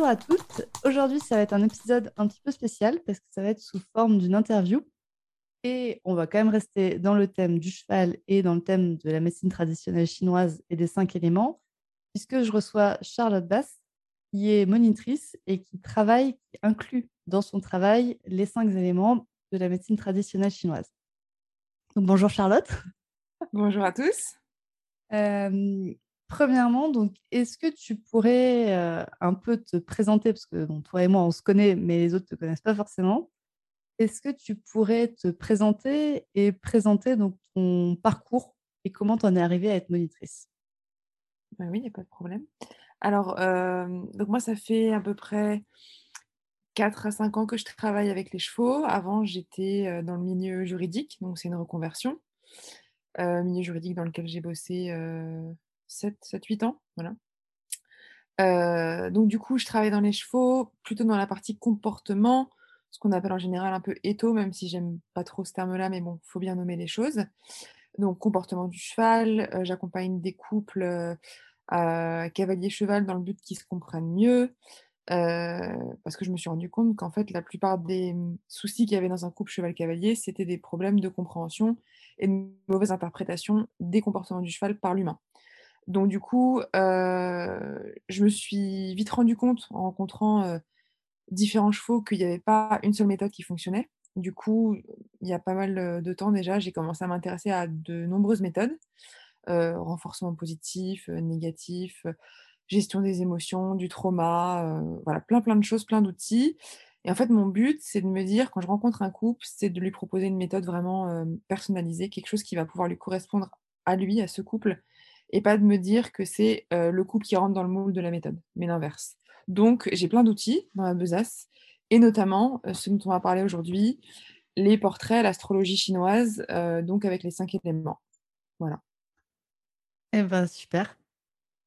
Bonjour à toutes. Aujourd'hui, ça va être un épisode un petit peu spécial parce que ça va être sous forme d'une interview. Et on va quand même rester dans le thème du cheval et dans le thème de la médecine traditionnelle chinoise et des cinq éléments, puisque je reçois Charlotte Bass, qui est monitrice et qui travaille, qui inclut dans son travail les cinq éléments de la médecine traditionnelle chinoise. Donc, bonjour Charlotte. Bonjour à tous. Euh, Premièrement, donc, est-ce que tu pourrais euh, un peu te présenter, parce que toi et moi, on se connaît, mais les autres ne te connaissent pas forcément. Est-ce que tu pourrais te présenter et présenter donc, ton parcours et comment tu en es arrivée à être monitrice? Bah Oui, il n'y a pas de problème. Alors, euh, donc moi, ça fait à peu près 4 à 5 ans que je travaille avec les chevaux. Avant, j'étais euh, dans le milieu juridique, donc c'est une reconversion. milieu juridique dans lequel j'ai bossé 7, 7, 8 ans. Voilà. donc du coup, je travaille dans les chevaux, plutôt dans la partie comportement, ce qu'on appelle en général un peu étho, même si j'aime pas trop ce terme-là, mais bon, faut bien nommer les choses. Donc comportement du cheval, j'accompagne des couples cavalier-cheval dans le but qu'ils se comprennent mieux. parce que je me suis rendu compte qu'en fait, la plupart des soucis qu'il y avait dans un couple cheval-cavalier, c'était des problèmes de compréhension et de mauvaise interprétation des comportements du cheval par l'humain. Donc du coup, je me suis vite rendu compte en rencontrant différents chevaux qu'il n'y avait pas une seule méthode qui fonctionnait. Du coup, il y a pas mal de temps déjà, j'ai commencé à m'intéresser à de nombreuses méthodes. renforcement positif, négatif, gestion des émotions, du trauma, voilà, plein plein de choses, plein d'outils. Et en fait, mon but, c'est de me dire, quand je rencontre un couple, c'est de lui proposer une méthode vraiment personnalisée, quelque chose qui va pouvoir lui correspondre à lui, à ce couple, et pas de me dire que c'est le couple qui rentre dans le moule de la méthode, mais l'inverse. Donc, j'ai plein d'outils dans la besace, et notamment ce dont on va parler aujourd'hui, les portraits, l'astrologie chinoise, donc avec les cinq éléments. Voilà. Eh ben, super.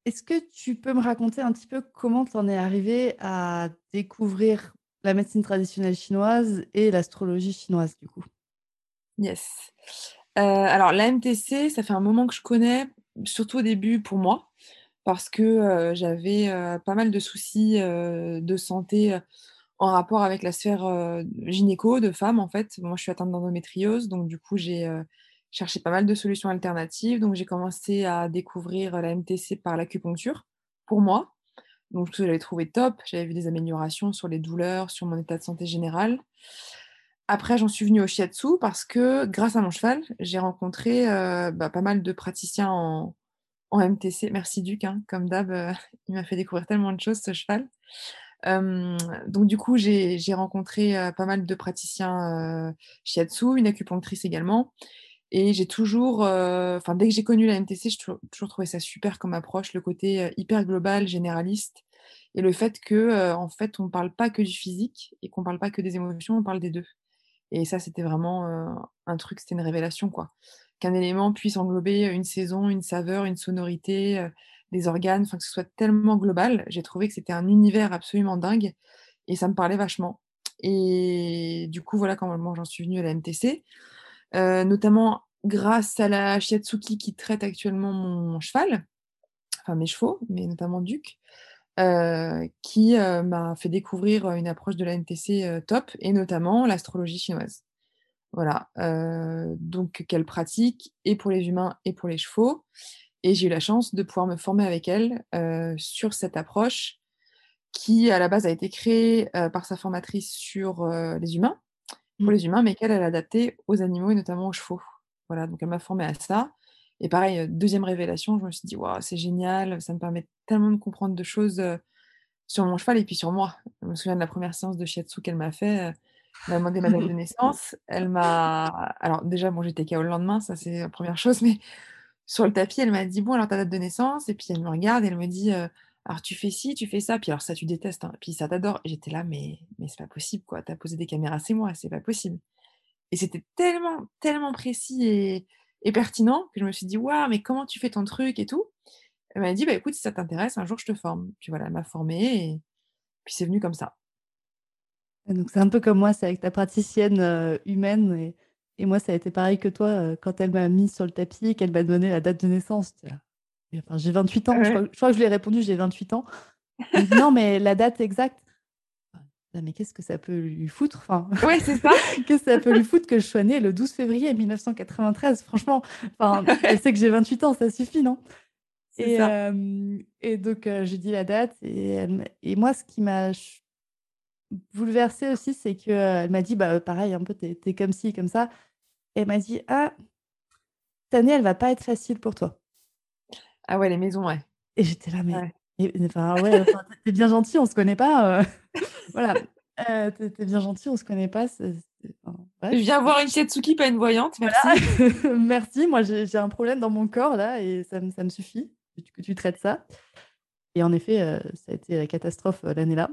Est-ce que tu peux me raconter un petit peu comment tu en es arrivé à découvrir la médecine traditionnelle chinoise et l'astrologie chinoise, du coup? Yes. alors, la MTC, ça fait un moment que je connais surtout au début pour moi, parce que j'avais pas mal de soucis de santé en rapport avec la sphère gynéco de femmes en fait. Moi, je suis atteinte d'endométriose, donc du coup, j'ai cherché pas mal de solutions alternatives. Donc, j'ai commencé à découvrir la MTC par l'acupuncture pour moi. Donc, je l'avais trouvé top. J'avais vu des améliorations sur les douleurs, sur mon état de santé général. Après, j'en suis venue au shiatsu parce que grâce à mon cheval, j'ai rencontré bah, pas mal de praticiens en, MTC. Merci Duc, hein, comme d'hab, il m'a fait découvrir tellement de choses ce cheval. donc du coup, j'ai rencontré pas mal de praticiens shiatsu, une acupunctrice également. Et j'ai toujours, enfin dès que j'ai connu la MTC, j'ai toujours, trouvé ça super comme approche, le côté hyper global, généraliste, et le fait que en fait on ne parle pas que du physique et qu'on ne parle pas que des émotions, on parle des deux. Et ça, c'était vraiment un truc, c'était une révélation, quoi. Qu'un élément puisse englober une saison, une saveur, une sonorité, des organes, enfin que ce soit tellement global. J'ai trouvé que c'était un univers absolument dingue et ça me parlait vachement. Et du coup, voilà comment j'en suis venue à la MTC, notamment grâce à la Shiatsuki qui traite actuellement mon cheval, enfin mes chevaux, mais notamment Duc qui m'a fait découvrir une approche de la NTC top et notamment l'astrologie chinoise. Voilà, donc qu'elle pratique et pour les humains et pour les chevaux. Et j'ai eu la chance de pouvoir me former avec elle sur cette approche qui, à la base, a été créée par sa formatrice sur les humains, pour mmh. les humains, mais qu'elle, a adapté aux animaux et notamment aux chevaux. Voilà, donc elle m'a formée à ça. Et pareil, deuxième révélation, je me suis dit, waouh, c'est génial, ça me permet tellement de comprendre de choses sur mon cheval et puis sur moi. Je me souviens de la première séance de shiatsu qu'elle m'a fait. elle m'a demandé ma date de naissance. Elle m'a. Alors, déjà, bon, j'étais KO le lendemain, ça c'est la première chose, mais sur le tapis, elle m'a dit, bon, alors ta date de naissance. Et puis elle me regarde et elle me dit, alors tu fais ci, tu fais ça, puis alors ça tu détestes, hein, puis ça t'adore. Et j'étais là, mais, mais c'est pas possible, quoi. T'as posé des caméras, c'est moi, c'est pas possible. Et c'était tellement, tellement précis et, et, pertinent que je me suis dit, waouh, mais comment tu fais ton truc et tout. Elle m'a dit, bah écoute, si ça t'intéresse, un jour je te forme. Puis voilà, elle m'a formée et puis c'est venu comme ça. Donc c'est un peu comme moi, c'est avec ta praticienne euh, humaine. Et, et, moi, ça a été pareil que toi euh, quand elle m'a mis sur le tapis et qu'elle m'a donné la date de naissance. Enfin, j'ai 28 ans, je, crois, je, crois, que je lui ai répondu, j'ai 28 ans. non, mais la date exacte, mais qu'est-ce que ça peut lui foutre enfin, Oui, c'est ça. qu'est-ce que ça peut lui foutre que je sois née le 12 février 1993 Franchement, enfin, elle sait que j'ai 28 ans, ça suffit, non? Et, euh, et, donc, euh, j'ai dit la date. Et, moi, ce qui m'a bouleversée aussi, c'est qu'elle m'a dit, bah, pareil, un peu, t'es es comme ci, comme ça. Et elle m'a dit, ah, cette année, elle va pas être facile pour toi. Ah ouais, les maisons, ouais. Et j'étais là, mais... enfin, ouais, t'es bien gentil, on se connaît pas. Euh, voilà. Euh, t'es bien gentil, on se connaît pas. Je viens voir une Shiatsuki, pas une voyante. Merci. Merci. Moi, j'ai un problème dans mon corps là et ça, ça me suffit que tu traites ça. Et en effet, euh, ça a été la catastrophe l'année-là.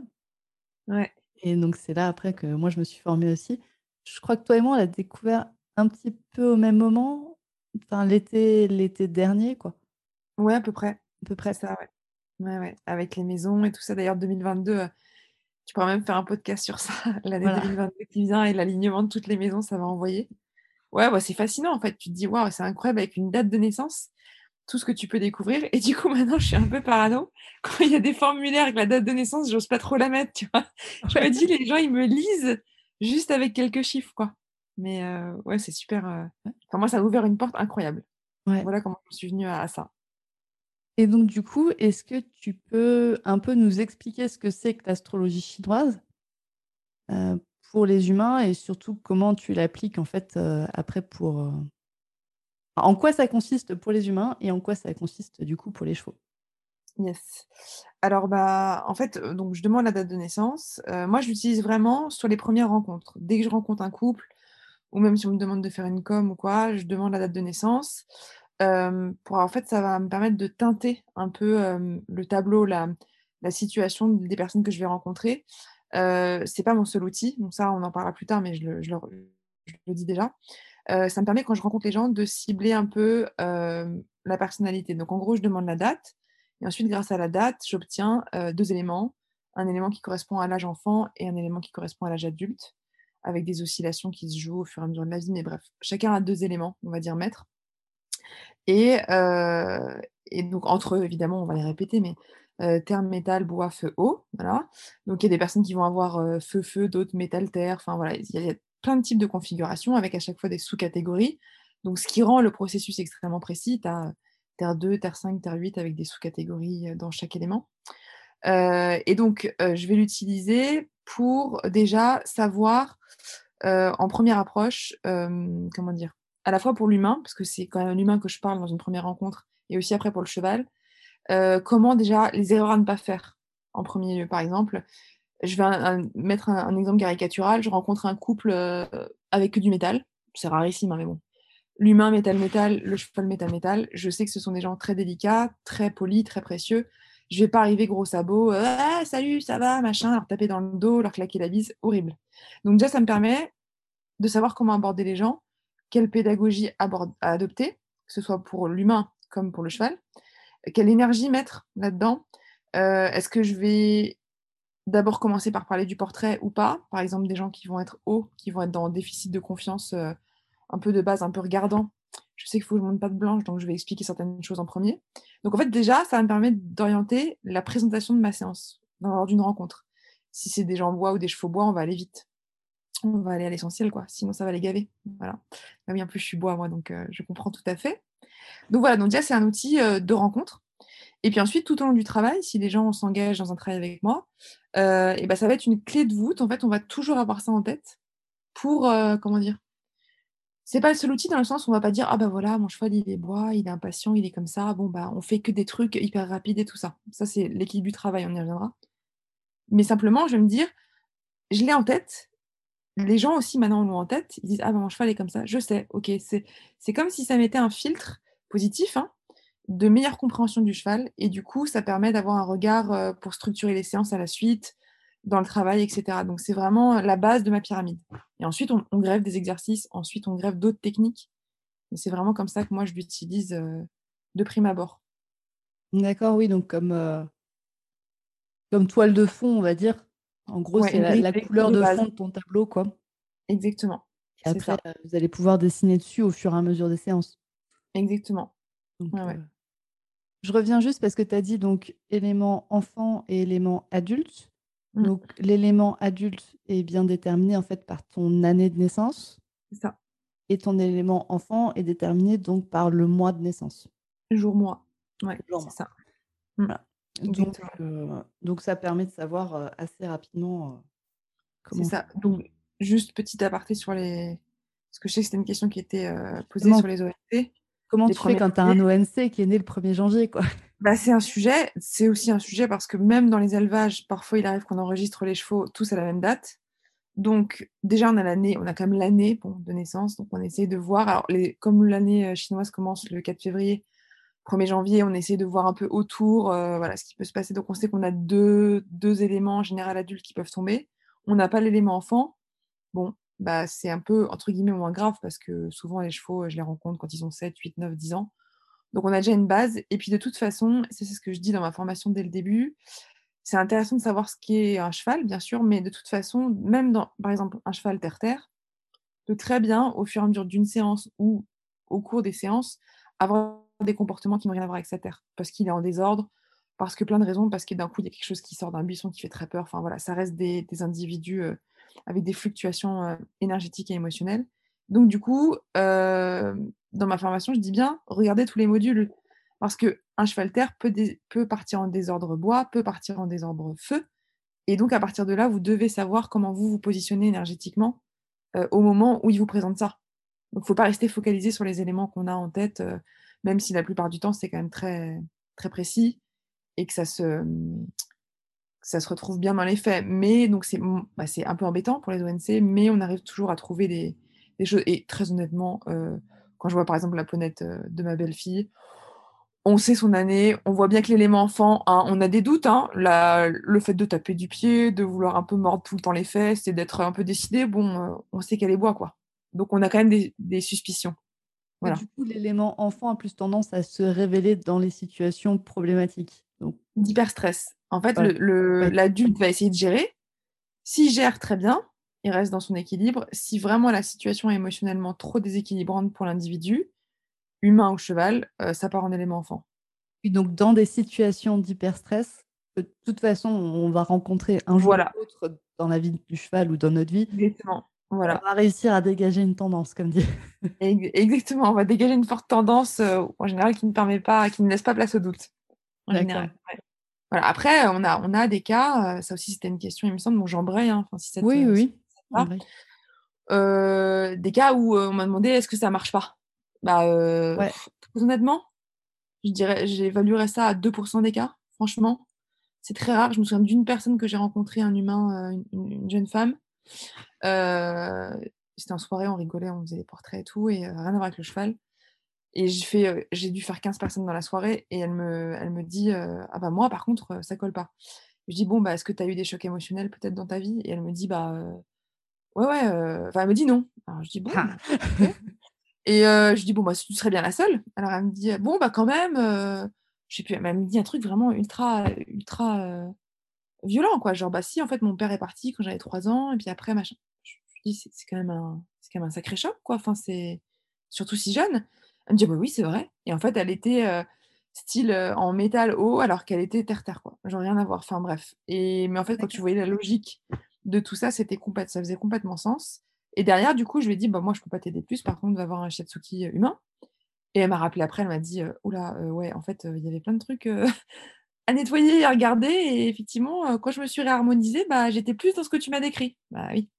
Ouais. Et donc, c'est là après que moi, je me suis formée aussi. Je crois que toi et moi, on l'a découvert un petit peu au même moment, enfin l'été l'été dernier, quoi. Ouais, à peu près. À peu près. Ça, ouais. Ouais, ouais. Avec les maisons et tout ça. D'ailleurs, 2022, euh, tu pourras même faire un podcast sur ça, l'année 2022 qui vient et l'alignement de toutes les maisons, ça va envoyer. Ouais, bah, c'est fascinant en fait. Tu te dis, waouh, c'est incroyable avec une date de naissance, tout ce que tu peux découvrir. Et du coup, maintenant, je suis un peu parano. Quand il y a des formulaires avec la date de naissance, j'ose pas trop la mettre, tu vois. Je me dis, les gens, ils me lisent juste avec quelques chiffres, quoi. Mais euh, ouais, c'est super. Euh, enfin, moi, ça a ouvert une porte incroyable. Ouais. Voilà comment je suis venue à ça. Et donc, du coup, est-ce que tu peux un peu nous expliquer ce que c'est que l'astrologie chinoise euh, pour les humains et surtout comment tu l'appliques en fait euh, après pour. Euh, en quoi ça consiste pour les humains et en quoi ça consiste du coup pour les chevaux? Yes. Alors, bah, en fait, donc je demande la date de naissance. moi, je l'utilise vraiment sur les premières rencontres. Dès que je rencontre un couple, ou même si on me demande de faire une com ou quoi, je demande la date de naissance en fait, ça va me permettre de teinter un peu, le tableau, la situation des personnes que je vais rencontrer. Euh, c'est pas mon seul outil, donc ça, on en parlera plus tard, mais je le dis déjà. ça me permet quand je rencontre les gens de cibler un peu, la personnalité. Donc en gros, je demande la date et ensuite grâce à la date, j'obtiens, heu, 2 éléments. Un élément qui correspond à l'âge enfant et un élément qui correspond à l'âge adulte, avec des oscillations qui se jouent au fur et à mesure de la vie, mais bref, chacun a 2 éléments, on va dire maîtres. Et, euh, et donc, entre eux, évidemment, on va les répéter, mais euh, terre, métal, bois, feu, eau. Voilà. Donc, il y a des personnes qui vont avoir euh, feu, feu, d'autres métal, terre. Enfin, voilà, il y, a plein de types de configurations avec à chaque fois des sous-catégories. Donc, ce qui rend le processus extrêmement précis. Tu as terre 2, terre 5, terre 8 avec des sous-catégories dans chaque élément. et donc, je vais l'utiliser pour déjà savoir en première approche, comment dire, à la fois pour l'humain, parce que c'est quand même l'humain que je parle dans une première rencontre, et aussi après pour le cheval, euh, comment déjà les erreurs à ne pas faire en premier lieu. Par exemple, je vais mettre un, exemple caricatural, je rencontre un couple euh, avec que du métal, c'est rarissime, hein, mais bon. L'humain métal-métal, le cheval métal-métal, je sais que ce sont des gens très délicats, très polis, très précieux. Je vais pas arriver gros sabot, euh, ah, salut, ça va, machin, leur taper dans le dos, leur claquer la bise, horrible. Donc déjà, ça me permet de savoir comment aborder les gens, quelle pédagogie adopter, que ce soit pour l'humain comme pour le cheval, quelle énergie mettre là-dedans. Euh, est-ce que je vais d'abord commencer par parler du portrait ou pas? Par exemple, des gens qui vont être hauts, qui vont être dans un déficit de confiance euh, un peu de base, un peu regardant. Je sais qu'il faut que je monte pas de blanche, donc je vais expliquer certaines choses en premier. Donc en fait, déjà, ça me permettre d'orienter la présentation de ma séance lors d'une rencontre. Si c'est des gens bois ou des chevaux bois, on va aller vite on va aller à l'essentiel, quoi. Sinon, ça va les gaver. Voilà. Oui, en plus, je suis bois, moi, donc euh, je comprends tout à fait. Donc voilà, donc déjà, c'est un outil euh, de rencontre. Et puis ensuite, tout au long du travail, si les gens s'engagent dans un travail avec moi, euh, et ben, ça va être une clé de voûte. En fait, on va toujours avoir ça en tête pour, comment dire, c'est pas le seul outil dans le sens où on va pas dire ah ben voilà mon cheval il est bois, il est impatient, il est comme ça, bon bah on fait que des trucs hyper rapides et tout ça. Ça c'est l'équilibre du travail, on y reviendra. Mais simplement je vais me dire je l'ai en tête les gens aussi maintenant l'ont en tête, ils disent ah ben mon cheval est comme ça, je sais, ok, c'est comme si ça mettait un filtre positif hein, de meilleure compréhension du cheval. Et du coup, ça permet d'avoir un regard euh, pour structurer les séances à la suite, dans le travail, etc. Donc, c'est vraiment la base de ma pyramide. Et ensuite, on, grève des exercices. Ensuite, on grève d'autres techniques. Et c'est vraiment comme ça que moi, je l'utilise euh, de prime abord. D'accord, oui. Donc, comme, euh, comme toile de fond, on va dire. En gros, c'est la, couleur de, fond de ton tableau, quoi. Exactement. Et après, vous allez pouvoir dessiner dessus au fur et à mesure des séances. Exactement. Je reviens juste parce que tu as dit donc élément enfant et élément adulte. Mmh. Donc l'élément adulte est bien déterminé en fait par ton année de naissance. C'est ça. Et ton élément enfant est déterminé donc par le mois de naissance. Jour-mois. Ouais, c'est ça. Mmh. Donc, euh, donc, ça permet de savoir euh, assez rapidement euh, comment. C'est ça. Donc juste petit aparté sur les. Parce que je sais que c'était une question qui était posée sur les ONT. Comment tu fais quand tu as un ONC qui est né le 1er janvier quoi? Bah, C'est un sujet. C'est aussi un sujet parce que même dans les élevages, parfois il arrive qu'on enregistre les chevaux tous à la même date. Donc déjà on a l'année, on a quand même l'année de naissance, donc on essaie de voir. Alors les, comme l'année chinoise commence le 4 février, 1er janvier, on essaie de voir un peu autour, euh, voilà ce qui peut se passer. Donc on sait qu'on a deux, deux éléments en général adultes qui peuvent tomber. On n'a pas l'élément enfant. Bon, bah, c'est un peu, entre guillemets, moins grave parce que souvent, les chevaux, je les rencontre quand ils ont 7, 8, 9, 10 ans. Donc, on a déjà une base. Et puis, de toute façon, c'est ce que je dis dans ma formation dès le début, c'est intéressant de savoir ce qu'est un cheval, bien sûr, mais de toute façon, même dans, par exemple, un cheval terre-terre, peut très bien, au fur et à mesure d'une séance ou au cours des séances, avoir des comportements qui n'ont rien à voir avec sa terre, parce qu'il est en désordre, parce que plein de raisons, parce que d'un coup, il y a quelque chose qui sort d'un buisson qui fait très peur. Enfin, voilà, ça reste des, individus avec des fluctuations énergétiques et émotionnelles. Donc, du coup, dans ma formation, je dis bien, regardez tous les modules. Parce qu'un cheval terre peut, peut partir en désordre bois, peut partir en désordre feu. Et donc, à partir de là, vous devez savoir comment vous vous positionnez énergétiquement au moment où il vous présente ça. Donc, il ne faut pas rester focalisé sur les éléments qu'on a en tête, même si la plupart du temps, c'est quand même très, très précis et que ça se, se retrouve bien dans les faits. Mais donc, c'est bah, un peu embêtant pour les ONC, mais on arrive toujours à trouver des, choses. Et très honnêtement, euh, quand je vois par exemple la ponette euh, de ma belle-fille, on sait son année, on voit bien que l'élément enfant, hein, on a des doutes. Hein, le fait de taper du pied, de vouloir un peu mordre tout le temps les fesses et d'être un peu décidé, bon, euh, on sait qu'elle est bois, quoi. Donc, on a quand même des suspicions. Voilà. du coup, l'élément enfant a plus tendance à se révéler dans les situations problématiques. D'hyperstress. En fait, l'adulte va essayer de gérer. S'il gère très bien, il reste dans son équilibre. Si vraiment la situation est émotionnellement trop déséquilibrante pour l'individu, humain ou cheval, euh, ça part en élément enfant. Et donc, dans des situations d'hyperstress, de toute façon, on va rencontrer un jour ou l'autre dans la vie du cheval ou dans notre vie. Exactement. Voilà. On va réussir à dégager une tendance, comme dit. Exactement, on va dégager une forte tendance, euh, en général, qui ne permet pas, qui ne laisse pas place au doute. En général. Après, on a, on a des cas, euh, ça aussi c'était une question, il me semble, dont j'embraye. Hein, si oui, oui. Euh, des cas où on m'a demandé est-ce que ça marche pas? Bah, Honnêtement, je dirais, j'évaluerais ça à 2% des cas, franchement. C'est très rare. Je me souviens d'une personne que j'ai rencontré, un humain, une, jeune femme. C'était en soirée, on rigolait, on faisait des portraits et tout, et rien à voir avec le cheval. Et j'ai fait, j'ai dû faire 15 personnes dans la soirée et elle me, elle me dit Ah bah moi, par contre, ça colle pas. Je dis Bon, bah, est-ce que tu as eu des chocs émotionnels peut-être dans ta vie? Et elle me dit Bah, ouais, ouais. Enfin, elle me dit non. Alors je dis Bon. Ah. et je dis Bon, bah, tu serais bien la seule. Alors elle me dit Bon, bah, quand même. je sais plus, elle me dit un truc vraiment ultra, ultra violent, quoi. Genre, bah, si, en fait, mon père est parti quand j'avais 3 ans, et puis après, machin. Je, dis C'est quand, même un, quand même un sacré choc, quoi. Enfin, c'est surtout si jeune. Elle me dit: «Bah oui, c'est vrai» et en fait, elle était, style, en métal haut alors qu'elle était terre-terre, quoi. Genre rien à voir, enfin bref et mais en fait, quand tu voyais la logique de tout ça, c'était complète ça faisait complètement sens et derrière, du coup, je lui ai dit: «Bah moi, je peux pas t'aider plus, par contre, va voir un shiatsuki, humain» et elle m'a rappelé après, elle m'a dit: «Ouh ouais, en fait, il y avait plein de trucs, à nettoyer et à regarder et effectivement, quand je me suis réharmonisée, bah, j'étais plus dans ce que tu m'as décrit». Bah oui.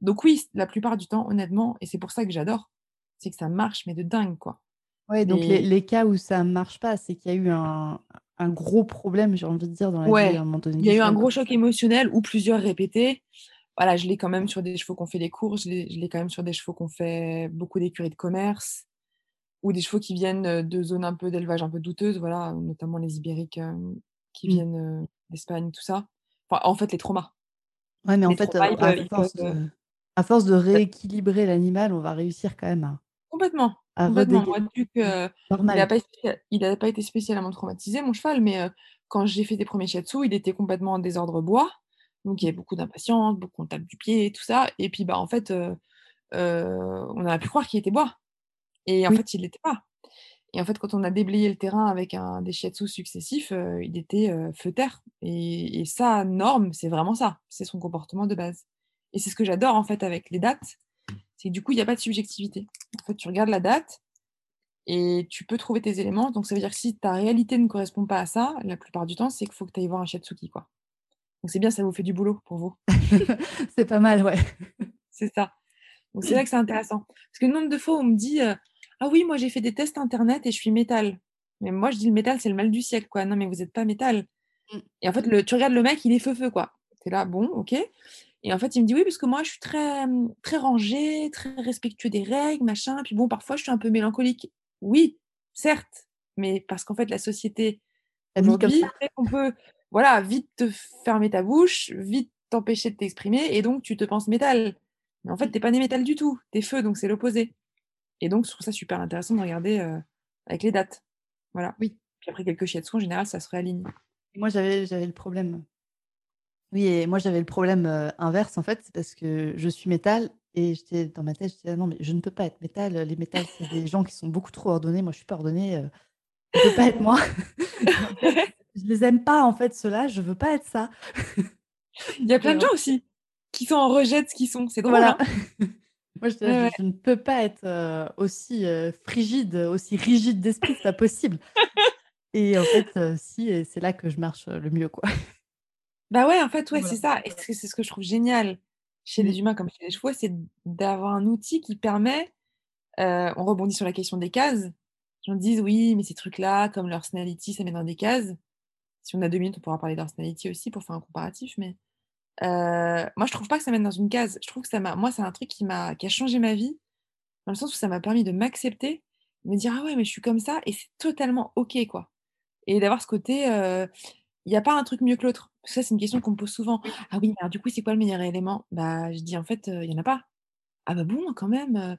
Donc oui, la plupart du temps, honnêtement et c'est pour ça que j'adore, c'est que ça marche mais de dingue, quoi. Oui, donc les, cas où ça ne marche pas, c'est qu'il y a eu un, gros problème, j'ai envie de dire, dans la vie à un moment donné. Il y a eu un gros choc émotionnel ou plusieurs répétés. Voilà, je l'ai quand même sur des chevaux qui ont fait les courses, je l'ai quand même sur des chevaux qui ont fait beaucoup d'écuries de commerce. ou des chevaux qui viennent de zones un peu d'élevage un peu douteuses, voilà, notamment les ibériques qui Mmh. viennent d'Espagne, tout ça. Enfin, en fait, les traumas. Ouais, mais en fait, traumas, ils à peuvent force de à force de rééquilibrer l'animal, on va réussir quand même à Complètement, à complètement. Moi, mmh, que il a normal. pas été il a pas été spécialement traumatisé mon cheval, mais quand j'ai fait des 1ers shiatsu, il était complètement en désordre bois, donc il y avait beaucoup d'impatience, beaucoup on tape du pied tout ça et puis, bah, en fait, on aurait pu croire qu'il était bois et en Oui. fait, il l'était pas et en fait, quand on a déblayé le terrain avec un des shiatsus successifs, heu, il était, heu, feu terre et et sa norme, c'est vraiment ça, c'est son comportement de base et c'est ce que j'adore, en fait, avec les dates, c'est que du coup, il y a pas de subjectivité. En fait, tu regardes la date et tu peux trouver tes éléments, donc ça veut dire que si ta réalité ne correspond pas à ça, la plupart du temps, c'est qu'il faut que tu ailles voir un shiatsuki, quoi. Donc c'est bien, ça vous fait du boulot pour vous. C'est pas mal, ouais. C'est ça. Donc c'est vrai que c'est intéressant parce que le nombre de fois on me dit, heu: «Ah oui, moi j'ai fait des tests internet et je suis métal». Mais moi je dis: «Le métal, c'est le mal du siècle, quoi. Non, mais vous êtes pas métal» Mmh. et en fait, le tu regardes le mec, il est feu, feu, quoi. Tu es là: «Bon, OK» et en fait, il me dit: «Oui, parce que moi je suis très, très rangé, très respectueux des règles, machin, puis bon, parfois je suis un peu mélancolique». Oui, certes, mais parce qu'en fait, la société aujourd'hui qu'on peut, voilà, vite te fermer ta bouche, vite t'empêcher de t'exprimer et donc tu te penses métal. Mais en fait, Mmh. tu es pas né métal du tout, tu es feu, donc c'est l'opposé et donc je trouve ça super intéressant de regarder, heu, avec les dates. Voilà. Oui. Puis après quelques shiatsu, en général, ça se réaligne. Moi, j'avais le problème oui et moi, j'avais le problème, heu, inverse, en fait, c'est parce que je suis métal et j'étais dans ma tête, j'étais là: «Non, mais je ne peux pas être métal, les métal, c'est des gens qui sont beaucoup trop ordonnés. Moi, je suis pas ordonnée, heu, ça peut pas être moi» je les aime pas, en fait, ceux-là, je veux pas être ça Il y a plein de en gens aussi qui sont en rejet de ce qu'ils sont. C'est drôle, Voilà. hein? Moi, Ouais, je ouais. je ne peux pas être, heu, aussi, heu, frigide, aussi rigide d'esprit, c'est pas possible et en fait, heu, si et c'est là que je marche, le mieux, quoi. Bah, ouais, en fait, ouais, c'est ça et c'est ce que je trouve génial chez Mmh. les humains comme chez les chevaux, c'est d'avoir un outil qui permet, on rebondit sur la question des cases. Les gens disent: «Oui, mais ces trucs-là, comme le Hersnality, ça met dans des cases». Si on a 2 minutes, on pourra parler d'Hersnality aussi pour faire un comparatif, mais heu, moi, je trouve pas que ça mette dans une case. Je trouve que ça m'a moi, c'est un truc qui m'a qui a changé ma vie, dans le sens où ça m'a permis de m'accepter, me dire: «Ah ouais, mais je suis comme ça et c'est totalement OK, quoi» et d'avoir ce côté, heu, il y a pas un truc mieux que l'autre. Ça, c'est une question qu'on me pose souvent. «Ah oui, mais alors du coup, c'est quoi le meilleur élément?» bah, je dis: «En fait, heu, il y en a pas». «Ah bah, bon, quand même, heu?»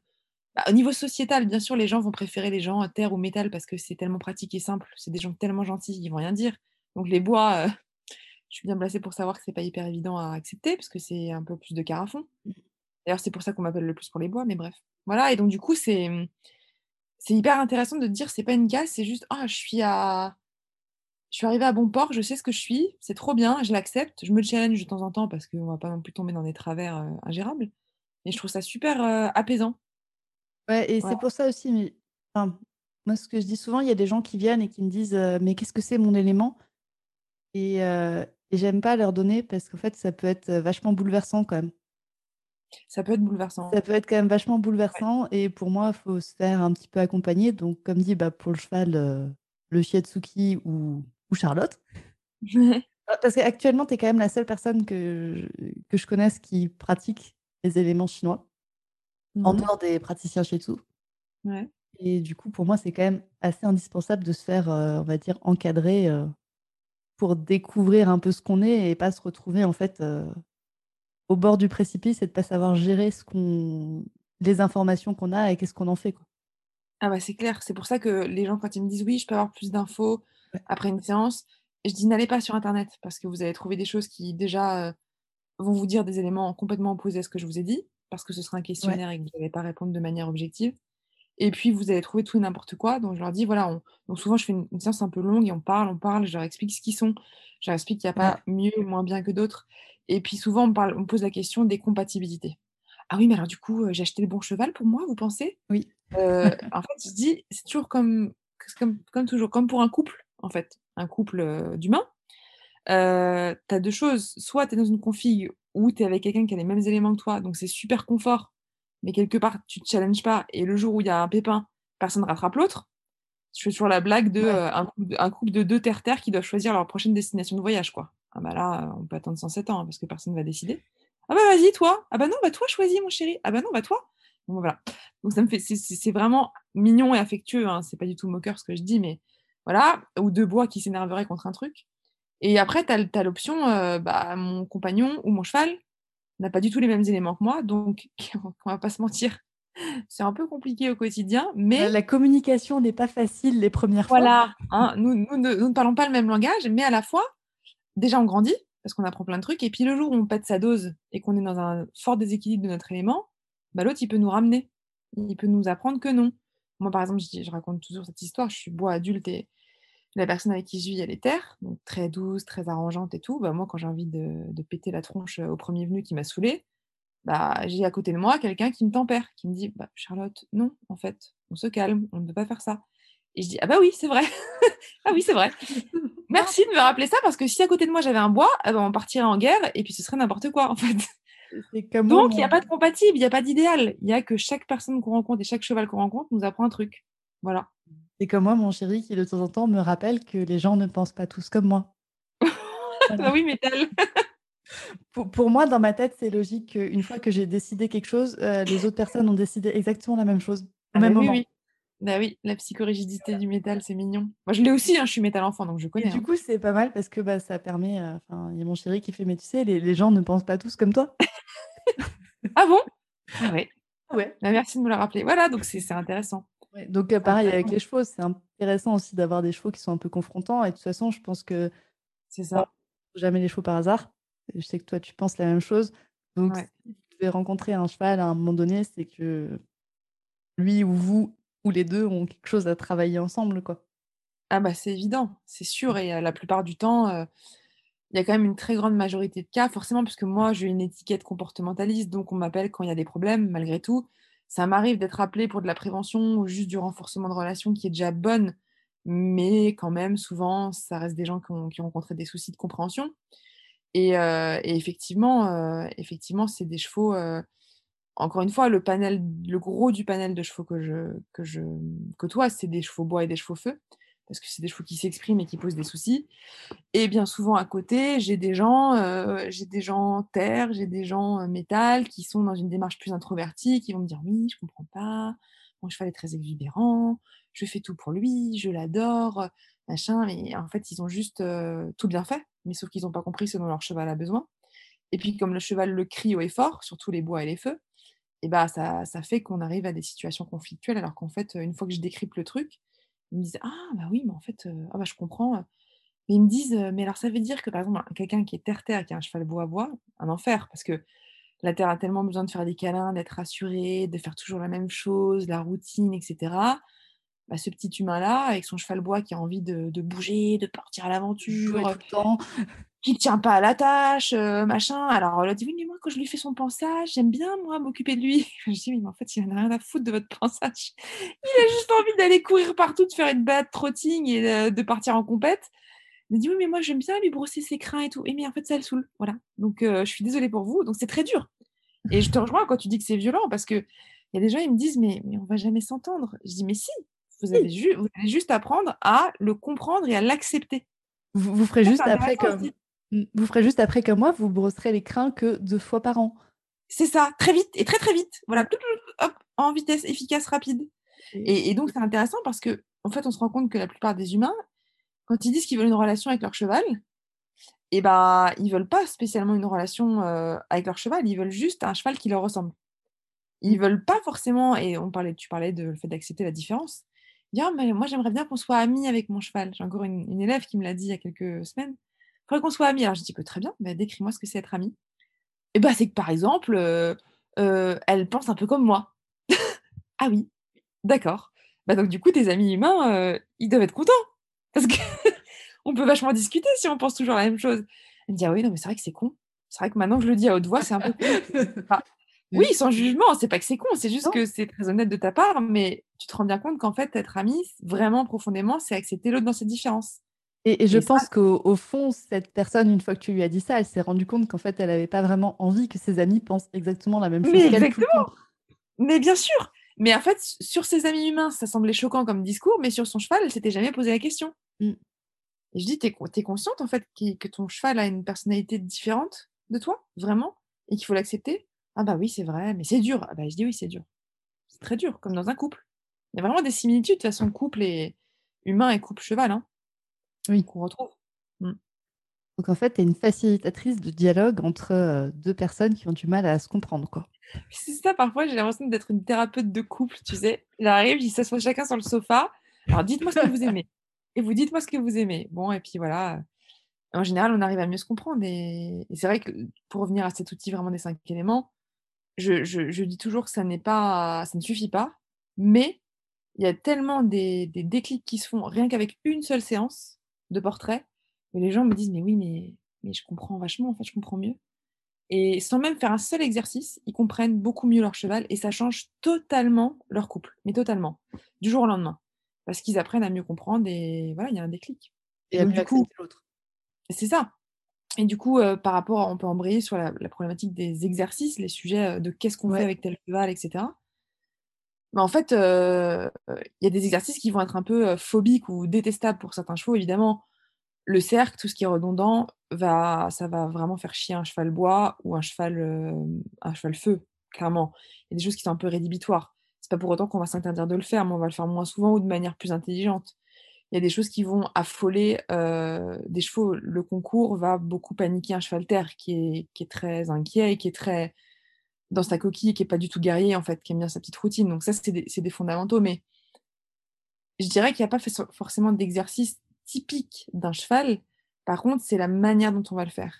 bah, au niveau sociétal, bien sûr, les gens vont préférer les gens terre ou métal parce que c'est tellement pratique et simple. C'est des gens tellement gentils, ils vont rien dire. Donc les bois, je suis bien placée pour savoir que c'est pas hyper évident à accepter parce que c'est un peu plus de fond. Mmh. D'ailleurs, c'est pour ça qu'on m'appelle le plus pour les bois, mais bref. Voilà et donc du coup, c'est, mmh, c'est hyper intéressant de te dire: «C'est pas une case, c'est juste, ah, je suis à je suis arrivée à bon port, je sais ce que je suis, c'est trop bien, je l'accepte». Je me challenge de temps en temps parce qu'on va pas non plus tomber dans des travers, heu, ingérables, mais je trouve ça super, heu, apaisant. Ouais et c'est pour ça aussi, mais enfin, moi, ce que je dis souvent, il y a des gens qui viennent et qui me disent: «Heu, mais qu'est-ce que c'est mon élément?» et et j'aime pas leur donner parce qu'en fait, ça peut être, heu, vachement bouleversant quand même. Ça peut être bouleversant. Ça peut être quand même vachement Ouais. bouleversant et pour moi, faut se faire un petit peu accompagner donc comme dit, bah, pour le cheval, heu, le shiatsuki ou ou Charlotte. Bah, parce qu'actuellement, tu es quand même la seule personne que je que je connaisse qui pratique les éléments chinois, en Mmh mh. dehors des praticiens shiatsu Ouais. et du coup, pour moi, c'est quand même assez indispensable de se faire, heu, on va dire encadrer, heu, pour découvrir un peu ce qu'on est et pas se retrouver en fait, heu, au bord du précipice et de pas savoir gérer ce qu'on les informations qu'on a et qu'est-ce qu'on en fait, quoi. Ah bah, c'est clair, c'est pour ça que les gens quand ils me disent: «Oui, je peux avoir plus d'infos Ouais. après une séance», je dis: «N'allez pas sur internet» parce que vous allez trouver des choses qui déjà, heu, vont vous dire des éléments complètement opposés à ce que je vous ai dit, parce que ce sera un Ouais. questionnaire et que vous allez pas répondre de manière objective et puis vous allez trouver tout et n'importe quoi donc je leur dis: «Voilà, on» donc souvent je fais une une séance un peu longue et on parle, on parle, je leur explique ce qu'ils sont. Je leur explique qu'il y a pas mieux ou moins bien que d'autres et puis souvent on me parle on pose la question des compatibilités. «Ah oui, mais alors du coup, heu, j'ai acheté le bon cheval pour moi, vous pensez?» Oui. heu, en fait, je dis: «C'est toujours comme comme comme toujours, comme pour un couple, en fait, un couple, heu, d'humains, heu, tu as 2 choses, soit tu es dans une config où tu es avec quelqu'un qui a les mêmes éléments que toi, donc c'est super confort, mais quelque part tu te challenges pas et le jour où il y a un pépin, personne rattrape l'autre». Je fais toujours la blague de, Ouais. heu, un couple de un couple de 2 terre-terre qui doivent choisir leur prochaine destination de voyage, quoi. Ah bah, là, heu, on peut attendre 107 ans, hein, parce que personne va décider. «Ah bah, vas-y toi!» «Ah bah non, bah toi choisis mon chéri!» «Ah bah non, bah toi!» Bon, voilà. Donc ça me fait, c'est vraiment mignon et affectueux. Hein. C'est pas du tout moqueur ce que je dis, mais voilà. Ou deux bois qui s'énerveraient contre un truc. Et après, tu as, l'option, bah, mon compagnon ou mon cheval n'a pas du tout les mêmes éléments que moi, donc on va pas se mentir, c'est un peu compliqué au quotidien, mais... La communication n'est pas facile les premières fois. Voilà, hein, nous, nous, ne parlons pas le même langage, mais à la fois, déjà on grandit, parce qu'on apprend plein de trucs, et puis le jour où on pète sa dose et qu'on est dans un fort déséquilibre de notre élément, bah, l'autre, il peut nous ramener, il peut nous apprendre que non. Moi, par exemple, je, je raconte toujours cette histoire, je suis bois adulte et la personne avec qui je vis, elle est terre, donc très douce, très arrangeante et tout. Bah, moi, quand j'ai envie de, péter la tronche au premier venu qui m'a saoulée, bah, j'ai à côté de moi quelqu'un qui me tempère, qui me dit bah, Charlotte, non, en fait, on se calme, on ne peut pas faire ça. Et je dis Ah bah oui, c'est vrai. ah oui, c'est vrai. Merci de me rappeler ça parce que si à côté de moi j'avais un bois, eh ben, on partirait en guerre et puis ce serait n'importe quoi en fait. Donc il n'y a pas de compatible, il n'y a pas d'idéal. Il y a que chaque personne qu'on rencontre et chaque cheval qu'on rencontre nous apprend un truc. Voilà. C'est comme moi, mon chéri, qui de temps en temps me rappelle que les gens ne pensent pas tous comme moi. Ah oui, mais tel. pour, moi, dans ma tête, c'est logique qu'une fois que j'ai décidé quelque chose, euh, les autres personnes ont décidé exactement la même chose au ah même bah moment. Oui, Bah oui, la psychorigidité du métal, c'est mignon. Moi, je l'ai aussi, hein, je suis métal enfant, donc je connais. Et du hein. coup, c'est pas mal parce que bah, ça permet. Euh, enfin, il y a mon chéri qui fait, mais tu sais, les, gens ne pensent pas tous comme toi. ah bon? Ah Ouais. Ouais. Bah, merci de me le rappeler. Voilà, donc c'est intéressant donc euh, pareil avec les chevaux, c'est intéressant aussi d'avoir des chevaux qui sont un peu confrontants. Et de toute façon, je pense que c'est ça. Jamais les chevaux par hasard. Je sais que toi, tu penses la même chose. Donc, si tu devais rencontrer un cheval à un moment donné, c'est que lui ou vous ou les deux ont quelque chose à travailler ensemble, quoi. Ah bah c'est évident, c'est sûr. Et la plupart du temps, il y a quand même une très grande majorité de cas, forcément, puisque moi, j'ai une étiquette comportementaliste, donc on m'appelle quand il y a des problèmes, malgré tout ça m'arrive d'être appelé pour de la prévention ou juste du renforcement de relations qui est déjà bonne, mais quand même, souvent, ça reste des gens qui ont, rencontré des soucis de compréhension. Et, euh, effectivement, euh, effectivement, c'est des chevaux. Euh, encore une fois, le panel, le gros du panel de chevaux que je, que je côtoie, c'est des chevaux bois et des chevaux feu parce que c'est des chevaux qui s'expriment et qui posent des soucis. Et bien souvent à côté, j'ai des gens, euh, j'ai des gens terre, j'ai des gens euh, métal qui sont dans une démarche plus introvertie, qui vont me dire oui, je comprends pas, mon cheval est très exubérant, je fais tout pour lui, je l'adore, machin. Mais en fait, ils ont juste euh, tout bien fait, mais sauf qu'ils n'ont pas compris ce dont leur cheval a besoin. Et puis comme le cheval le crie haut et fort, surtout les bois et les feux, et bah ça, ça fait qu'on arrive à des situations conflictuelles, alors qu'en fait, une fois que je décrypte le truc, ils me disent «Ah bah oui, mais en fait, ah bah je comprends», mais ils me disent, «Mais alors ça veut dire que par exemple, quelqu'un qui est terre-terre, qui a un cheval bois-bois, un enfer parce que la terre a tellement besoin de faire des câlins, d'être rassurée, de faire toujours la même chose, la routine etc. Bah, ce petit humain-là, avec son cheval bois qui a envie de de bouger, de partir à l'aventure, tout le temps qui tient pas à la tâche, machin. Alors elle a dit: «Oui, mais moi quand je lui fais son pensage, j'aime bien moi m'occuper de lui». Je dis: «Oui, mais en fait, il en a rien à foutre de votre pensage. Il a juste envie d'aller courir partout, de faire une balade trotting et de partir en compète». Elle dit: «Oui, mais moi j'aime bien lui brosser ses crins et tout». Et mais en fait, ça le saoule, voilà. Donc je suis désolée pour vous, donc c'est très dur. Et je te rejoins quand tu dis que c'est violent parce que il y a des gens, ils me disent: «Mais mais on va jamais s'entendre». Je dis: «Mais si, vous avez vous juste apprendre à le comprendre et à l'accepter». Vous, vous ferez juste après comme vous ferez juste après comme moi, vous brosserez les crins que deux fois par an. C'est ça, très vite et très très vite. Voilà, hop, en vitesse efficace, rapide. Et, donc c'est intéressant parce que en fait, on se rend compte que la plupart des humains, quand ils disent qu'ils veulent une relation avec leur cheval, et eh ben ils veulent pas spécialement une relation euh, avec leur cheval, ils veulent juste un cheval qui leur ressemble. Ils mmh. veulent pas forcément, et on parlait, tu parlais de le fait d'accepter la différence. Dire, mais moi j'aimerais bien qu'on soit amis avec mon cheval. J'ai encore une élève qui me l'a dit il y a quelques semaines faudrait qu'on soit amis. Alors je dis que très bien, mais décris-moi ce que c'est être ami. Et bah c'est que par exemple, elle pense un peu comme moi. ah oui, d'accord. Bah donc du coup, tes amis humains, ils doivent être contents. Parce que on peut vachement discuter si on pense toujours la même chose. Elle me dit, ah oui, non, mais c'est vrai que c'est con. C'est vrai que maintenant que je le dis à haute voix, c'est un peu con. oui, sans jugement, c'est pas que c'est con, c'est juste que c'est très honnête de ta part, mais tu te rends bien compte qu'en fait, être ami, vraiment profondément, c'est accepter l'autre dans ses différences. Et, je pense qu'au fond, cette personne, une fois que tu lui as dit ça, elle s'est rendue compte qu'en fait, elle n'avait pas vraiment envie que ses amis pensent exactement la même chose Mais exactement. Mais bien sûr. Mais en fait, sur ses amis humains, ça semblait choquant comme discours, mais sur son cheval, elle s'était jamais posé la question. Mmh. Et je dis, t'es es consciente en fait que ton cheval a une personnalité différente de toi, vraiment, et qu'il faut l'accepter? Ah bah oui, c'est vrai, mais c'est dur. Ah bah je dis oui, c'est dur. c'est très dur, comme dans un couple. Il y a vraiment des similitudes de façon couple et humain et couple cheval, hein, Oui. qu'on retrouve. Mmh. Donc en fait, tu es une facilitatrice de dialogue entre euh, deux personnes qui ont du mal à se comprendre, quoi. C'est ça, parfois j'ai l'impression d'être une thérapeute de couple, tu sais. J'arrive, ils s'assoient chacun sur le sofa. Alors dites-moi ce que vous aimez. Et vous dites-moi ce que vous aimez. Bon, et puis voilà. En général, on arrive à mieux se comprendre. Et, et c'est vrai que pour revenir à cet outil vraiment des cinq éléments, je, je- je dis toujours que ça n'est pas, ça ne suffit pas, mais il y a tellement des, des déclics qui se font rien qu'avec une seule séance de portrait, que les gens me disent mais oui, mais, mais je comprends vachement, en fait, je comprends mieux. Et sans même faire un seul exercice, ils comprennent beaucoup mieux leur cheval et ça change totalement leur couple, mais totalement, du jour au lendemain. Parce qu'ils apprennent à mieux comprendre et voilà, il y a un déclic. Et Et à mieux du coup, l'autre. c'est ça. Et du coup, euh, par rapport, à- on peut embrayer sur la, la problématique des exercices, les sujets euh, de qu'est-ce qu'on Ouais. fait avec tel cheval, etc. Mais en fait, euh, euh, il y a des exercices qui vont être un peu euh, phobiques ou détestables pour certains chevaux. Évidemment, le cercle, tout ce qui est redondant, va, ça va vraiment faire chier un cheval bois ou un cheval, un cheval feu, clairement. Il y a des choses qui sont un peu rédhibitoires. C'est pas pour autant qu'on va s'interdire de le faire, mais on va le faire moins souvent ou de manière plus intelligente. Il y a des choses qui vont affoler des chevaux. Le concours va beaucoup paniquer un cheval terre qui est, qui est très inquiet et qui est très dans sa coquille qui est pas du tout guerrier, en fait, qui aime bien sa petite routine. Donc ça, c'est des, fondamentaux. Mais je dirais qu'il n'y a pas fait- forcément d'exercice typique d'un cheval. Par contre, c'est la manière dont on va le faire.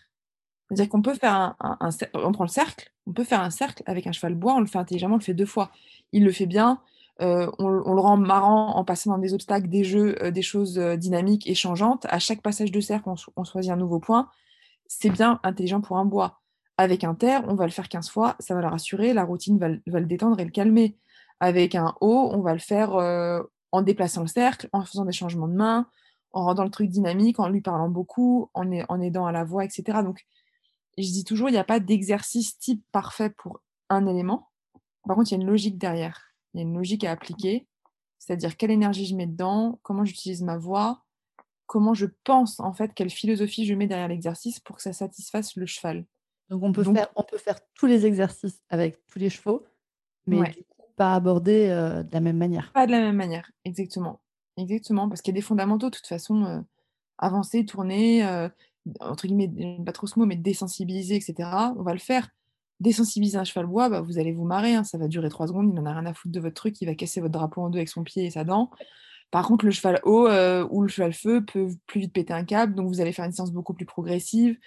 C'est-à-dire qu'on peut faire un, on prend le cercle, on peut faire un cercle avec un cheval bois, on le fait intelligemment, on le fait deux fois. Il le fait bien, euh, on, le rend marrant en passant dans des obstacles, des jeux, euh, des choses euh, dynamiques et changeantes. À chaque passage de cercle, on choisit un nouveau point. C'est bien intelligent pour un bois. Avec un terre, on va le faire 15 fois, ça va le rassurer, la routine va, le- détendre et le calmer. Avec un haut, on va le faire euh, en déplaçant le cercle, en faisant des changements de main, en rendant le truc dynamique, en lui parlant beaucoup, en, en aidant à la voix, etc. Donc, je dis toujours, il n'y a pas d'exercice type parfait pour un élément. Par contre, il y a une logique derrière. Il y a une logique à appliquer. C'est-à-dire quelle énergie je mets dedans, comment j'utilise ma voix, comment je pense, en fait, quelle philosophie je mets derrière l'exercice pour que ça satisfasse le cheval. Donc on peut, Donc- faire, on peut faire tous les exercices avec tous les chevaux, mais Ouais. du coup, pas aborder euh, de la même manière. Pas de la même manière, exactement. Exactement, parce qu'il y a des fondamentaux, de toute façon, euh, avancer, tourner, euh, entre guillemets, pas trop ce mot, mais désensibiliser, etc. On va le faire. Désensibiliser un cheval bois, bah, vous allez vous marrer, hein, ça va durer trois secondes, il n'en a rien à foutre de votre truc, il va casser votre drapeau en deux avec son pied et sa dent. Par contre, le cheval haut ou le cheval feu peut plus vite péter un câble, donc vous allez faire une séance beaucoup plus progressive.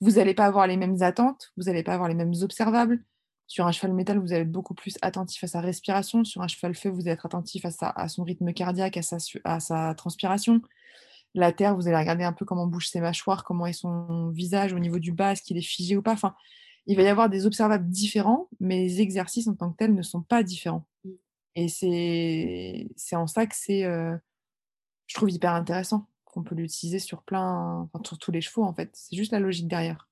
Vous n'allez pas avoir les mêmes attentes, vous n'allez pas avoir les mêmes observables. Sur un cheval métal, vous allez être beaucoup plus attentif à sa respiration. Sur un cheval feu, vous allez être attentif à, sa, à son rythme cardiaque, à sa, su- à sa transpiration. La terre, vous allez regarder un peu comment bougent ses mâchoires, comment est son visage au niveau du bas, est-ce qu'il est figé ou pas. Enfin, il va y avoir des observables différents, mais les exercices en tant que tels ne sont pas différents. Mm. Et c'est c'est en ça que c'est, euh, je trouve, hyper intéressant, qu'on peut l'utiliser sur plein, enfin, sur tous les chevaux, en fait. C'est juste la logique derrière.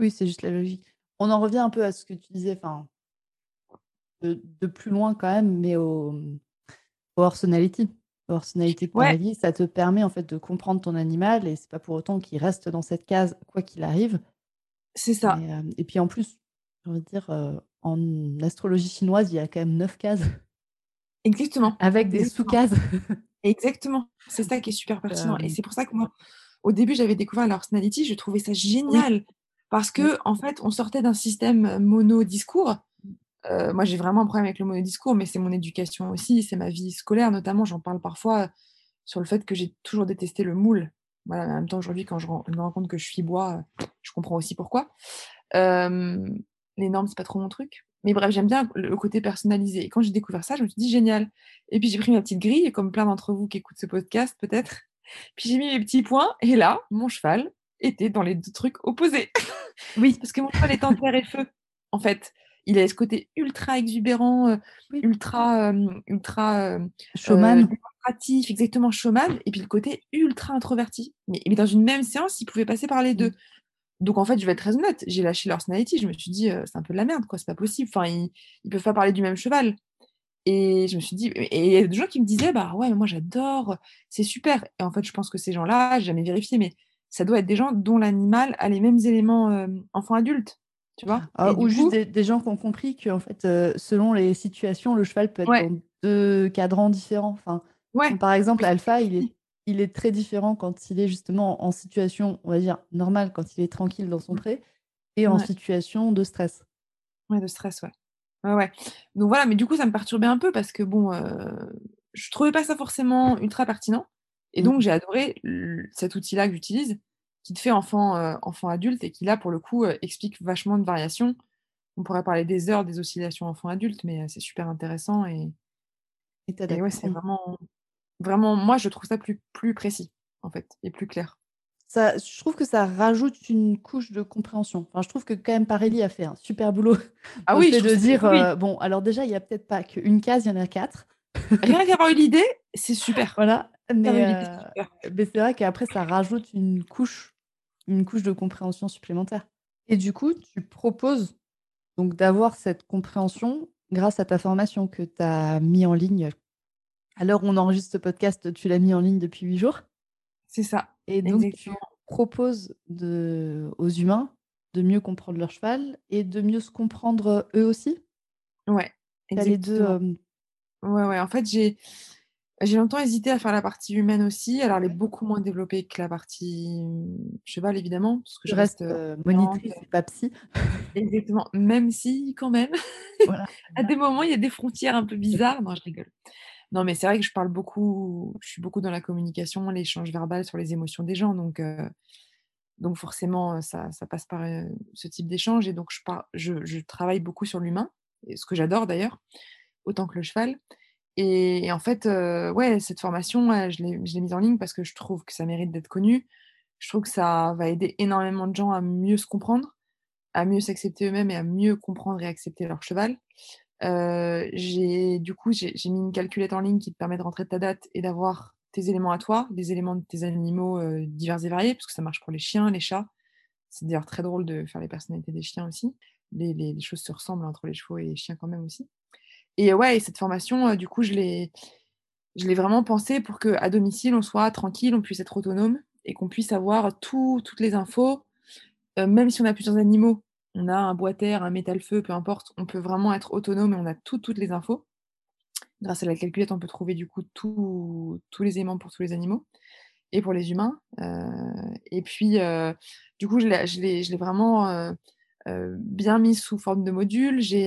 Oui, c'est juste la logique. On en revient un peu à ce que tu disais, enfin, de, de plus loin quand même, mais au, au personality. Personality Ouais. paradis, ça te permet en fait de comprendre ton animal et c'est pas pour autant qu'il reste dans cette case quoi qu'il arrive. C'est ça. Euh, et puis en plus, j'ai envie de dire, euh, en astrologie chinoise, il y a quand même neuf cases Exactement. avec des sous-cases. Exactement. C'est ça qui est super pertinent. Et Euh, c'est pour ça que moi, au début, j'avais découvert la personality, je trouvais ça génial. Parce que, en fait, on sortait d'un système mono-discours. Euh, moi, j'ai vraiment un problème avec le monodiscours, mais c'est mon éducation aussi, c'est ma vie scolaire notamment. J'en parle parfois sur le fait que j'ai toujours détesté le moule. Voilà, mais en même temps, aujourd'hui, quand je, me rends compte que je suis bois, euh, je comprends aussi pourquoi. Euh, les normes, c'est pas trop mon truc. Mais bref, j'aime bien le côté personnalisé. Et quand j'ai découvert ça, je me suis dit génial. Et puis j'ai pris ma petite grille, comme plein d'entre vous qui écoutent ce podcast, peut-être. Puis j'ai mis mes petits points, et là, mon cheval était dans les deux trucs opposés. Oui, Parce que mon cheval est en terre et feu, en fait. Il a ce côté ultra exubérant, euh, Oui. ultra, euh, ultra euh, showman. euh, démonstratif, exactement showman, et puis le côté ultra introverti. Mais, mais dans une même séance, il pouvait passer par les deux. Donc en fait, je vais être très honnête, j'ai lâché leur personality, je me suis dit, euh, c'est un peu de la merde, quoi, c'est pas possible. Enfin, ils, ils peuvent pas parler du même cheval. Et je me suis dit, et il y a des gens qui me disaient, bah ouais, mais moi j'adore, c'est super. Et en fait, je pense que ces gens-là, j'ai jamais vérifié, mais ça doit être des gens dont l'animal a les mêmes éléments euh, enfant-adulte. Tu vois? Ah, ou juste coup, des, des gens qui ont compris que en fait, euh, selon les situations, le cheval peut être ouais, dans deux cadrans différents. Enfin, ouais, par exemple, Alpha, il est. il est très différent quand il est justement en situation, on va dire, normale, quand il est tranquille dans son pré, et en situation de stress. ouais, de stress, ouais. Ouais, ouais. Donc voilà, mais du coup, ça me perturbait un peu parce que bon, heu, je trouvais pas ça forcément ultra pertinent et donc Mm. j'ai adoré cet outil-là que j'utilise, qui te fait enfant, heu, enfant adulte et qui là, pour le coup, heu, explique vachement de variations. On pourrait parler des heures des oscillations enfant adulte, mais heu, c'est super intéressant et Et et ouais, c'est vraiment vraiment moi, je trouve ça plus plus précis, en fait et plus clair. Ça, je trouve que ça rajoute une couche de compréhension. Enfin, je trouve que quand même Parelli a fait un super boulot Ah oui, je de dire, oui. euh, bon, alors déjà, il y a peut-être pas qu'une case, il y en a quatre. Rien qu'avoir eu l'idée, c'est super. Voilà, mais, euh, super. mais c'est vrai qu'après, ça rajoute une couche, une couche de compréhension supplémentaire. Et du coup, tu proposes donc d'avoir cette compréhension grâce à ta formation que tu as mis en ligne. Où on enregistre ce podcast, tu l'as mis en ligne depuis huit jours. C'est ça, Et donc, tu proposes de, aux humains de mieux comprendre leur cheval et de mieux se comprendre eux aussi? Ouais, as les deux. euh, Ouais, ouais, en fait, j'ai j'ai longtemps hésité à faire la partie humaine aussi. Alors, elle est beaucoup moins développée que la partie, cheval évidemment, parce que je reste, restes heu, euh, monitrice et pas psy. Exactement, même si quand même, Voilà. à des moments, il y a des frontières un peu bizarres. Non, je rigole. Non, mais c'est vrai que je parle beaucoup je suis beaucoup dans la communication, l'échange verbal sur les émotions des gens, donc donc forcément, heu, ça passe par, heu, ce type d'échange et donc je travaille beaucoup sur l'humain ce que j'adore d'ailleurs, autant que le cheval et en fait, ouais, cette formation, je l'ai mise en ligne parce que je trouve que ça mérite d'être connu. Je trouve que ça va aider énormément de gens à mieux se comprendre, à mieux s'accepter eux-mêmes et à mieux comprendre et accepter leur cheval. J'ai du coup, j'ai mis une calculette en ligne qui te permet de rentrer ta date et d'avoir tes éléments à toi, des éléments de tes animaux, divers et variés, parce que ça marche pour les chiens, les chats. C'est d'ailleurs très drôle de faire les personnalités des chiens aussi. Les les les choses se ressemblent entre les chevaux et les chiens quand même aussi. Et ouais et cette formation, du coup, je l'ai vraiment pensée pour qu'à domicile, on soit tranquille, on puisse être autonome et qu'on puisse avoir tout toutes les infos, même si on a plusieurs animaux, on a un bois-terre, un métal-feu, peu importe, on peut vraiment être autonome et on a tout toutes les infos. Grâce à la calculette, on peut trouver du coup tous tous les éléments pour tous les animaux et pour les humains, heu et puis, heu, du coup, je l'ai vraiment, heu, bien mise sous forme de module. J'ai,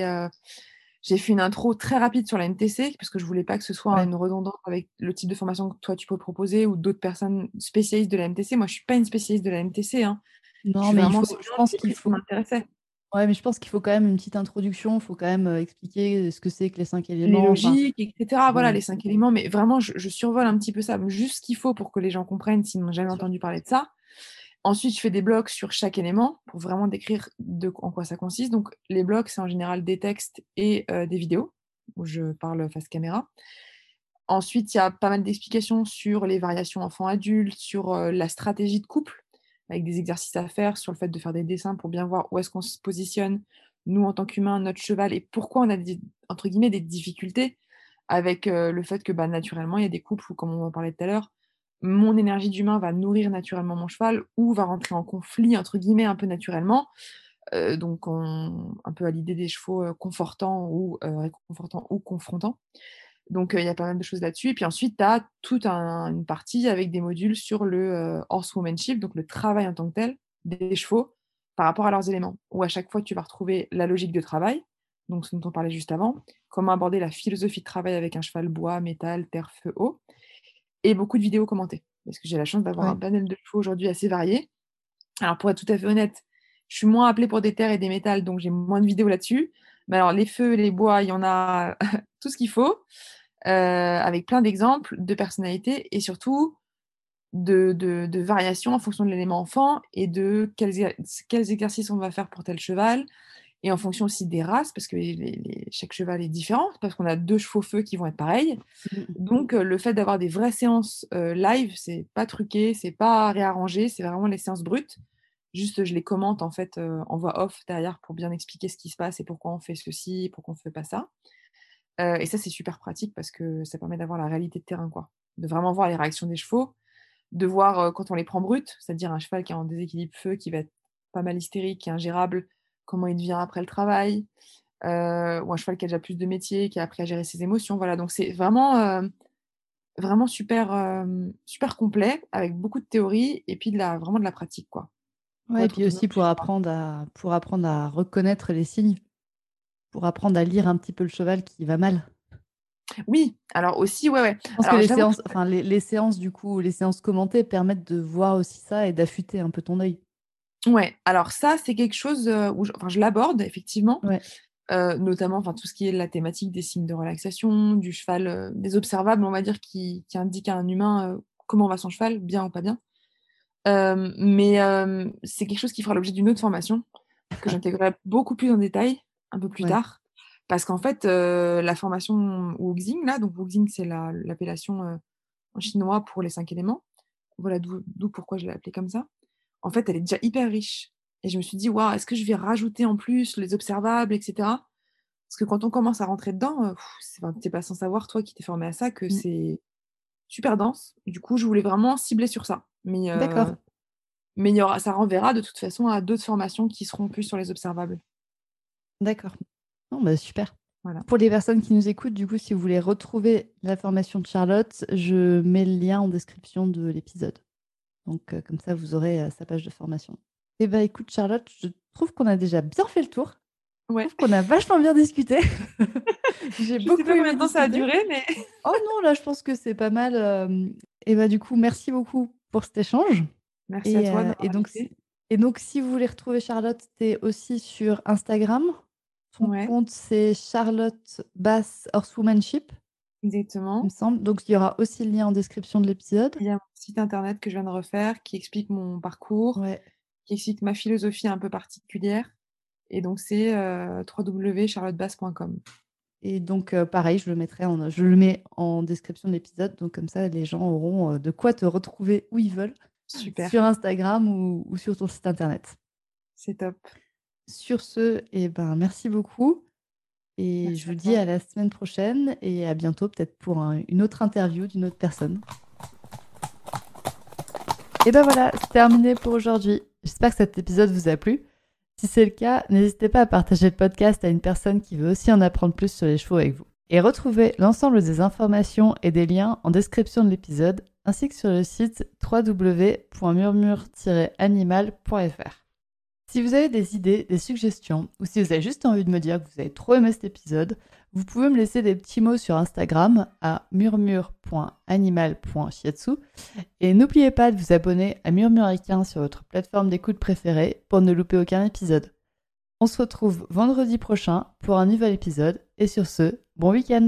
fait une intro très rapide sur la MTC parce que je voulais pas que ce soit Ouais. une redondance avec le type de formation que toi tu peux proposer ou d'autres personnes spécialistes de la MTC. Moi, je suis pas une spécialiste de la MTC, hein. Non, mais il vraiment faut, je pense qu'il faut. m'intéressait. Ouais, mais je pense qu'il faut quand même une petite introduction. Il faut quand même euh, expliquer ce que c'est que les cinq Les éléments. Enfin, logiques et cetera, voilà, les 5 éléments, mais vraiment je je survole un petit peu ça, juste ce qu'il faut pour que les gens comprennent s'ils n'ont jamais entendu parler de ça. Ensuite, je fais des blocs sur chaque élément pour vraiment décrire de en quoi ça consiste. Donc les blocs, c'est en général des textes et heu, des vidéos où je parle face caméra. Ensuite, il y a pas mal d'explications sur les variations enfant-adulte, sur, la stratégie de couple, avec des exercices à faire, sur le fait de faire des dessins pour bien voir où est-ce qu'on se positionne, nous en tant qu'humains, notre cheval et pourquoi on a des entre guillemets «des difficultés» avec, heu, le fait que, bah, naturellement, il y a des couples où, comme on en parlait tout à l'heure, mon énergie d'humain va nourrir naturellement mon cheval ou va rentrer en «conflit» entre guillemets un peu naturellement. Heu, donc on un peu à l'idée des chevaux, heu, confortants ou, réconfortants ou confrontants. Donc, heu, il y a pas mal de choses là-dessus et puis ensuite tu as toute un une partie avec des modules sur le, heu, horsewomanship, donc le travail en tant que tel des chevaux par rapport à leurs éléments. Où à chaque fois tu vas retrouver la logique de travail, donc ce dont on parlait juste avant, comment aborder la philosophie de travail avec un cheval bois, métal, terre, feu, eau et beaucoup de vidéos commentées. Parce que j'ai la chance d'avoir un panel de chevaux aujourd'hui assez varié. Alors pour être tout à fait honnête, je suis moins appelée pour des terres et des métals, donc j'ai moins de vidéos là-dessus. Mais alors les feux, les bois, il y en a tout ce qu'il faut avec plein d'exemples de personnalités et surtout de de de variations en fonction de l'élément enfant et de quels quels exercices on va faire pour tel cheval et en fonction aussi des races parce que les les les chaque cheval est différent, parce qu'on a 2 chevaux feu qui vont être pareils. Mm. Donc heu, le fait d'avoir des vraies séances, heu, live, c'est pas truqué, c'est pas réarrangé, c'est vraiment les séances brutes. Juste, je les commente en fait, heu, en voix off derrière pour bien expliquer ce qui se passe et pourquoi on fait ceci, pourquoi on fait pas ça. Heu et ça, c'est super pratique parce que ça permet d'avoir la réalité de terrain, quoi. De vraiment voir les réactions des chevaux, de voir, heu, quand on les prend brutes, c'est-à-dire un cheval qui est en déséquilibre feu, qui va être pas mal hystérique, qui est ingérable, comment il devient après le travail, euh, ou un cheval qui a déjà plus de métier, qui a appris à gérer ses émotions. Voilà, donc c'est vraiment, euh, vraiment super, euh, super complet, avec beaucoup de théorie et puis de la, vraiment de la pratique. Quoi. Ouais, et puis aussi pour apprendre, à, pour apprendre à reconnaître les signes, pour apprendre à lire un petit peu le cheval qui va mal. Oui, alors aussi, ouais, ouais. Je pense que les séances, enfin, les, les, séances, du coup, les séances commentées permettent de voir aussi ça et d'affûter un peu ton œil. Ouais, alors ça, c'est quelque chose où je, enfin, je l'aborde, effectivement. Ouais. Euh, notamment enfin, tout ce qui est la thématique des signes de relaxation, du cheval, euh, des observables, on va dire, qui, qui indiquent à un humain euh, comment va son cheval, bien ou pas bien. mais c'est quelque chose qui fera l'objet d'une autre formation, que j'intégrerai beaucoup plus en détail un peu plus Ouais. tard. Parce qu'en fait, la formation Wuxing, là, donc Wuxing, c'est la- l'appellation en chinois pour les cinq éléments. Voilà d'où pourquoi je l'ai appelée comme ça. En fait, elle est déjà hyper riche. Et je me suis dit, waouh, est-ce que je vais rajouter en plus les observables, etc. Parce que quand on commence à rentrer dedans, euh, t'es pas sans savoir, toi qui t'es formé à ça, que Mm. c'est super dense. Du coup, je voulais vraiment cibler sur ça. Mais, euh, D'accord. mais il y aura, ça renverra de toute façon à d'autres formations qui seront plus sur les observables. D'accord. Non, bah, super. Voilà. Pour les personnes qui nous écoutent, du coup, si vous voulez retrouver la formation de Charlotte, je mets le lien en description de l'épisode. Donc, euh, comme ça, vous aurez euh, sa page de formation. Eh bien, écoute, Charlotte, je trouve qu'on a déjà bien fait le tour. Ouais. Je trouve qu'on a vachement bien discuté. J'ai beaucoup sais pas combien de temps ça a duré, mais Oh non, là, je pense que c'est pas mal. euh, Et bah, du coup, merci beaucoup pour cet échange. merci Et, à toi. et, donc, si- et donc, si vous voulez retrouver Charlotte, tu es aussi sur Instagram? Ouais. compte, c'est Charlotte Bass Horsewomanship, il Exactement. me semble. Donc, il y aura aussi le lien en description de l'épisode. Il y a mon site internet que je viens de refaire qui explique mon parcours, Ouais. qui explique ma philosophie un peu particulière. Et donc, c'est euh, www.charlottebasse.com. Et donc, euh, pareil, je le, mettrai en, je le mets en description de l'épisode. Donc, comme ça, les gens auront euh, de quoi te retrouver où ils veulent, Super, sur Instagram ou, ou sur ton site internet. c'est top. Sur ce, eh ben, merci beaucoup. Et Merci je vous dis à la semaine prochaine et à bientôt, peut-être pour un- une autre interview d'une autre personne. Et ben voilà, c'est terminé pour aujourd'hui. J'espère que cet épisode vous a plu. Si c'est le cas, n'hésitez pas à partager le podcast à une personne qui veut aussi en apprendre plus sur les chevaux avec vous. Et retrouvez l'ensemble des informations et des liens en description de l'épisode, ainsi que sur le site www.murmure-animal.fr. Si vous avez des idées, des suggestions, ou si vous avez juste envie de me dire que vous avez trop aimé cet épisode, vous pouvez me laisser des petits mots sur Instagram à murmure.animal.shiatsu. Et n'oubliez pas de vous abonner à Murmuricain sur votre plateforme d'écoute préférée pour ne louper aucun épisode. On se retrouve vendredi prochain pour un nouvel épisode, et sur ce, bon week-end